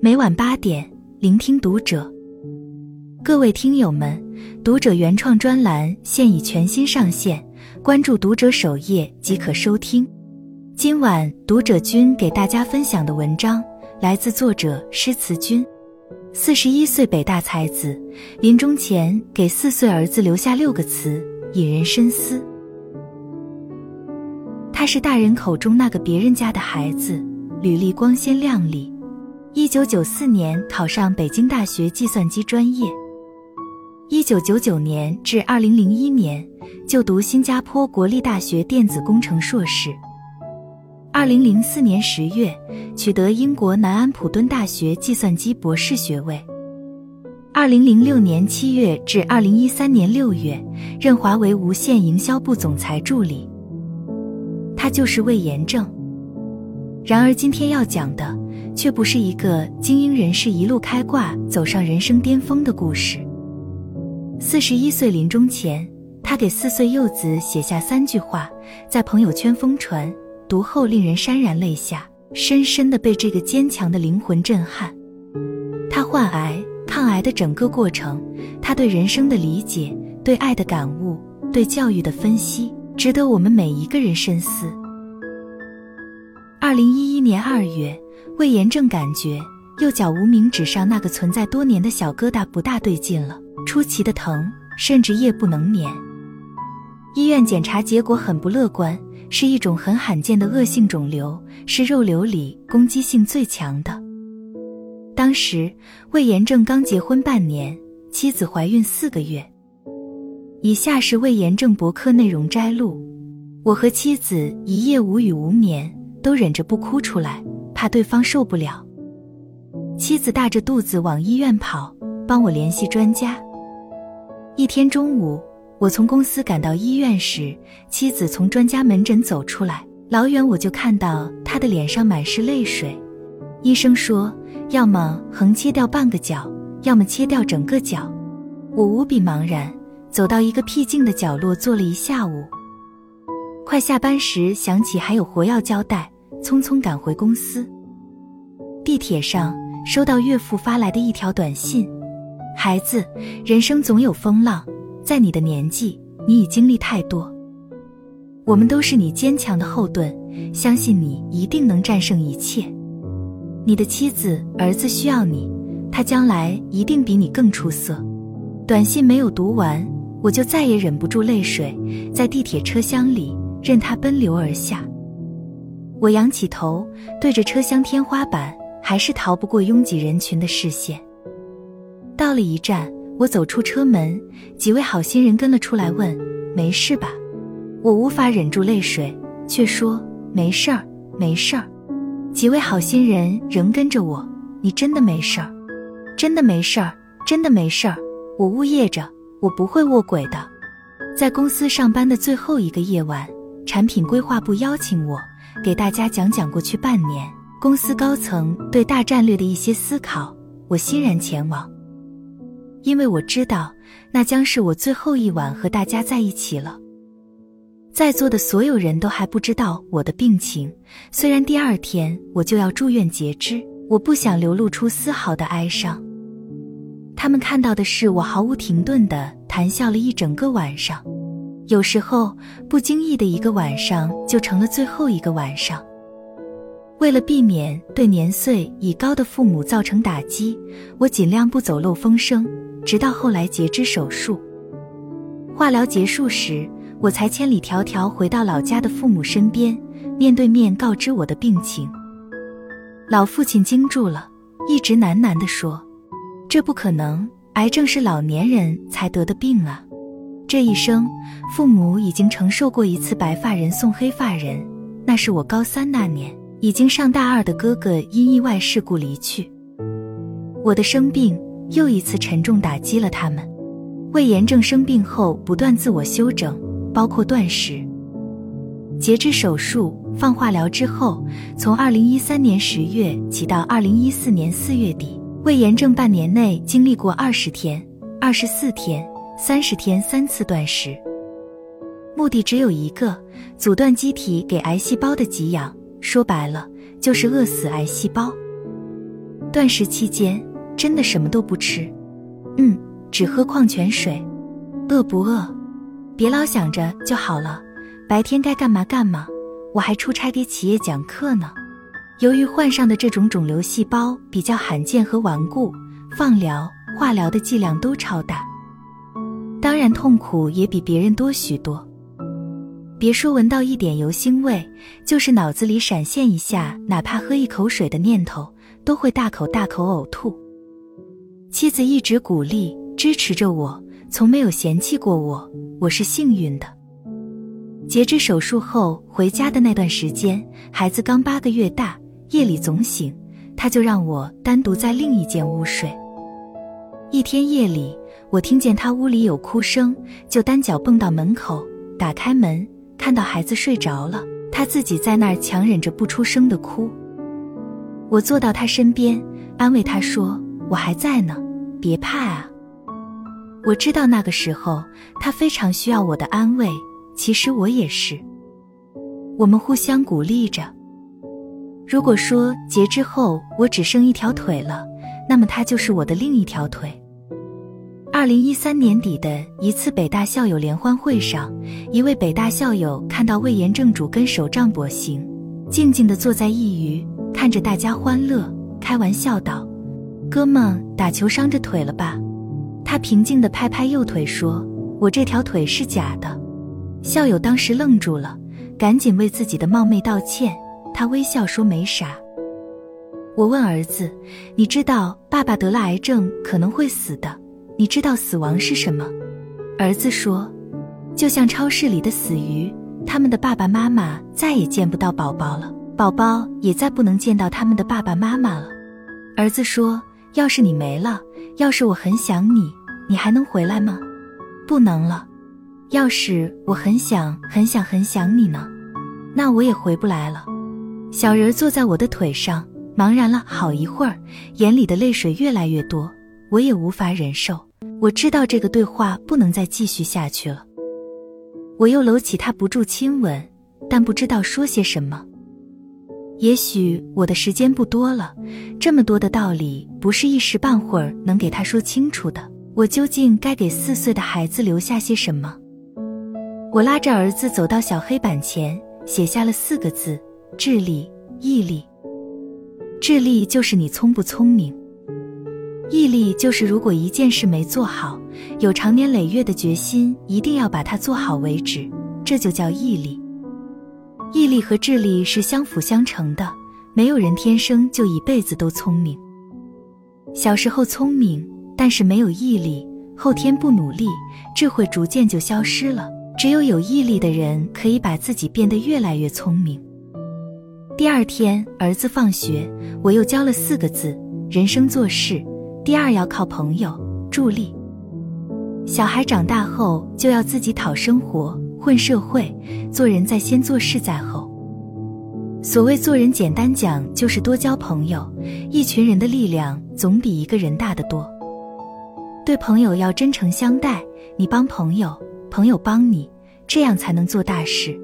每晚八点，聆听读者。各位听友们，读者原创专栏现已全新上线，关注读者首页即可收听。今晚读者君给大家分享的文章来自作者诗词君。四十一岁北大才子，临终前给四岁儿子留下六个词，引人深思。他是大人口中那个别人家的孩子，履历光鲜亮丽。一九九四年考上北京大学计算机专业。一九九九年至二零零一年就读新加坡国立大学电子工程硕士。二零零四年十月取得英国南安普敦大学计算机博士学位。二零零六年七月至二零一三年六月任华为无线营销部总裁助理。他就是魏延正。然而今天要讲的却不是一个精英人士一路开挂走上人生巅峰的故事。四十一岁临终前，他给四岁幼子写下三句话，在朋友圈疯传。读后令人潸然泪下，深深的被这个坚强的灵魂震撼。他患癌、抗癌的整个过程，他对人生的理解、对爱的感悟、对教育的分析，值得我们每一个人深思。二零一一年二月，魏延正感觉右脚无名指上那个存在多年的小疙瘩不大对劲了，出奇的疼，甚至夜不能眠。医院检查结果很不乐观。是一种很罕见的恶性肿瘤，是肉瘤里攻击性最强的。当时魏延正刚结婚半年，妻子怀孕四个月。以下是魏延正博客内容摘录：我和妻子一夜无语无眠，都忍着不哭出来，怕对方受不了。妻子大着肚子往医院跑，帮我联系专家。一天中午。我从公司赶到医院时，妻子从专家门诊走出来，老远我就看到她的脸上满是泪水。医生说，要么横切掉半个脚，要么切掉整个脚。我无比茫然，走到一个僻静的角落坐了一下午。快下班时，想起还有活要交代，匆匆赶回公司。地铁上收到岳父发来的一条短信：“孩子，人生总有风浪。”在你的年纪，你已经历太多。我们都是你坚强的后盾，相信你一定能战胜一切。你的妻子、儿子需要你，他将来一定比你更出色。短信没有读完，我就再也忍不住泪水，在地铁车厢里任它奔流而下。我仰起头，对着车厢天花板，还是逃不过拥挤人群的视线。到了一站。我走出车门，几位好心人跟了出来，问：“没事吧？”我无法忍住泪水，却说：“没事儿，没事儿。”几位好心人仍跟着我：“你真的没事儿？真的没事儿？真的没事儿？”我呜咽着：“我不会卧轨的。”在公司上班的最后一个夜晚，产品规划部邀请我给大家讲讲过去半年公司高层对大战略的一些思考，我欣然前往。因为我知道，那将是我最后一晚和大家在一起了。在座的所有人都还不知道我的病情，虽然第二天我就要住院截肢，我不想流露出丝毫的哀伤。他们看到的是我毫无停顿的谈笑了一整个晚上，有时候不经意的一个晚上就成了最后一个晚上。为了避免对年岁已高的父母造成打击，我尽量不走漏风声。直到后来截肢手术，化疗结束时，我才千里迢迢回到老家的父母身边，面对面告知我的病情。老父亲惊住了，一直喃喃地说：“这不可能，癌症是老年人才得的病啊！这一生，父母已经承受过一次白发人送黑发人，那是我高三那年，已经上大二的哥哥因意外事故离去。我的生病。”又一次沉重打击了他们。胃炎症生病后不断自我修整，包括断食、截肢手术、放化疗之后，从二零一三年十月起到二零一四年四月底，胃炎症半年内经历过二十天、二十四天、三十天三次断食，目的只有一个：阻断机体给癌细胞的给养。说白了，就是饿死癌细胞。断食期间真的什么都不吃，嗯，只喝矿泉水。饿不饿？别老想着就好了，白天该干嘛干嘛。我还出差给企业讲课呢。由于患上的这种肿瘤细胞比较罕见和顽固，放疗、化疗的剂量都超大，当然痛苦也比别人多许多。别说闻到一点油腥味，就是脑子里闪现一下，哪怕喝一口水的念头，都会大口大口呕吐。妻子一直鼓励支持着我，从没有嫌弃过我，我是幸运的。截至手术后回家的那段时间，孩子刚八个月大，夜里总醒，他就让我单独在另一间屋睡。一天夜里，我听见他屋里有哭声，就单脚蹦到门口，打开门。看到孩子睡着了，他自己在那儿强忍着不出声的哭。我坐到他身边，安慰他说：“我还在呢，别怕啊。”我知道那个时候他非常需要我的安慰，其实我也是。我们互相鼓励着。如果说截肢后我只剩一条腿了，那么他就是我的另一条腿。二零一三年底的一次北大校友联欢会上，一位北大校友看到魏延正主跟手杖跛行，静静地坐在一隅，看着大家欢乐，开玩笑道：“哥们，打球伤着腿了吧？”他平静地拍拍右腿说：“我这条腿是假的。”校友当时愣住了，赶紧为自己的冒昧道歉。他微笑说：“没啥。”我问儿子：“你知道爸爸得了癌症，可能会死的？”你知道死亡是什么？儿子说，就像超市里的死鱼，他们的爸爸妈妈再也见不到宝宝了，宝宝也再不能见到他们的爸爸妈妈了。儿子说，要是你没了，要是我很想你，你还能回来吗？不能了。要是我很想很想很想你呢，那我也回不来了。小人坐在我的腿上，茫然了好一会儿，眼里的泪水越来越多，我也无法忍受。我知道这个对话不能再继续下去了。我又搂起他不住亲吻，但不知道说些什么。也许我的时间不多了，这么多的道理不是一时半会儿能给他说清楚的。我究竟该给四岁的孩子留下些什么？我拉着儿子走到小黑板前，写下了四个字：智力、毅力。智力就是你聪不聪明。毅力就是，如果一件事没做好，有长年累月的决心，一定要把它做好为止，这就叫毅力。毅力和智力是相辅相成的，没有人天生就一辈子都聪明。小时候聪明，但是没有毅力，后天不努力，智慧逐渐就消失了。只有有毅力的人，可以把自己变得越来越聪明。第二天，儿子放学，我又教了四个字：人生做事。第二要靠朋友助力。小孩长大后就要自己讨生活、混社会，做人在先，做事在后。所谓做人，简单讲就是多交朋友。一群人的力量总比一个人大得多。对朋友要真诚相待，你帮朋友，朋友帮你，这样才能做大事。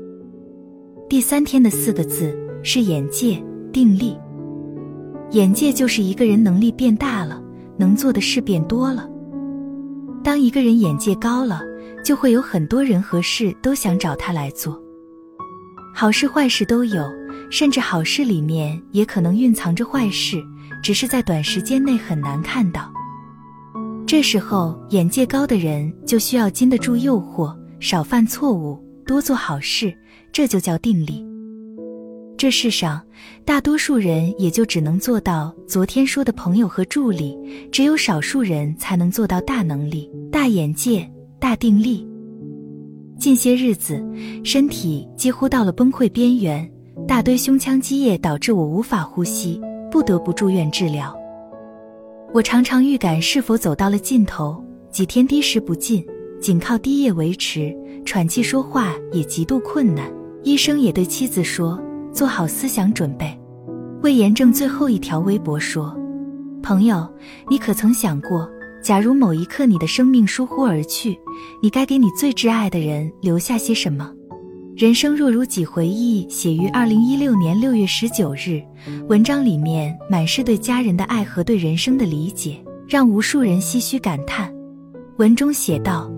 第三天的四个字是眼界、定力。眼界就是一个人能力变大了。能做的事变多了。当一个人眼界高了，就会有很多人和事都想找他来做。好事坏事都有，甚至好事里面也可能蕴藏着坏事，只是在短时间内很难看到。这时候，眼界高的人就需要经得住诱惑，少犯错误，多做好事，这就叫定力。这世上，大多数人也就只能做到昨天说的朋友和助理，只有少数人才能做到大能力、大眼界、大定力。近些日子，身体几乎到了崩溃边缘，大堆胸腔积液导致我无法呼吸，不得不住院治疗。我常常预感是否走到了尽头，几天滴食不进，仅靠滴液维持，喘气说话也极度困难。医生也对妻子说。做好思想准备。魏延正最后一条微博说：“朋友，你可曾想过，假如某一刻你的生命疏忽而去，你该给你最挚爱的人留下些什么？人生若如几回忆，写于二零一六年六月十九日。文章里面满是对家人的爱和对人生的理解，让无数人唏嘘感叹。文中写道：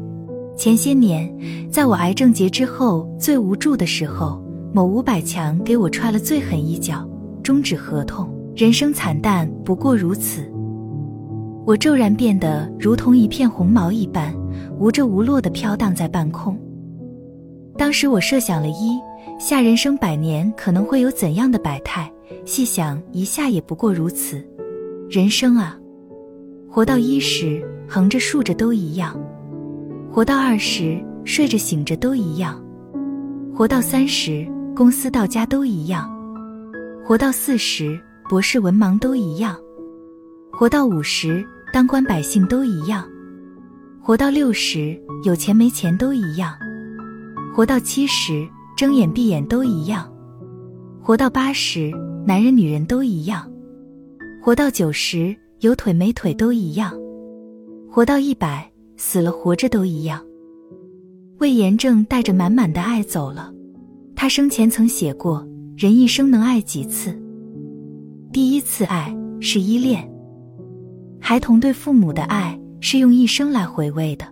前些年，在我癌症节之后最无助的时候，某五百强给我踹了最狠一脚，终止合同。人生惨淡不过如此。我骤然变得如同一片红毛一般，无着无落的飘荡在半空。当时我设想了一下人生百年可能会有怎样的百态，细想一下也不过如此。人生啊，活到一时，横着竖着都一样；活到二十，睡着醒着都一样；活到三十，公司到家都一样；活到四十，博士文盲都一样；活到五十，当官百姓都一样；活到六十，有钱没钱都一样。活到七十，睁眼闭眼都一样；活到八十，男人女人都一样；活到九十，有腿没腿都一样；活到一百，死了活着都一样。魏延正带着满满的爱走了。他生前曾写过：“人一生能爱几次？第一次爱是依恋，孩童对父母的爱是用一生来回味的；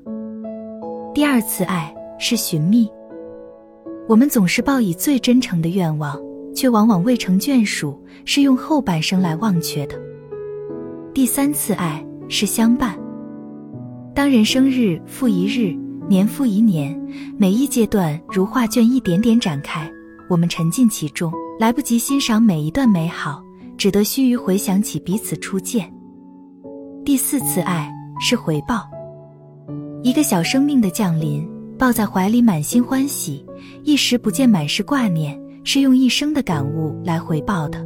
第二次爱是寻觅。”我们总是抱以最真诚的愿望，却往往未成眷属，是用后半生来忘却的。第三次爱是相伴。当人生日复一日，年复一年，每一阶段如画卷一点点展开，我们沉浸其中，来不及欣赏每一段美好，只得须臾回想起彼此初见。第四次爱是回报，一个小生命的降临。抱在怀里，满心欢喜；一时不见，满是挂念。是用一生的感悟来回报的。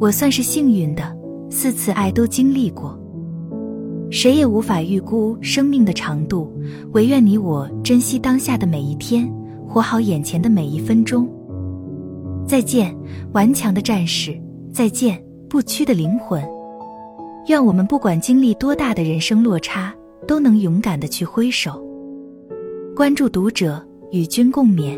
我算是幸运的，四次爱都经历过。谁也无法预估生命的长度，唯愿你我珍惜当下的每一天，活好眼前的每一分钟。再见，顽强的战士；再见，不屈的灵魂。愿我们不管经历多大的人生落差，都能勇敢的去挥手。关注读者，与君共勉。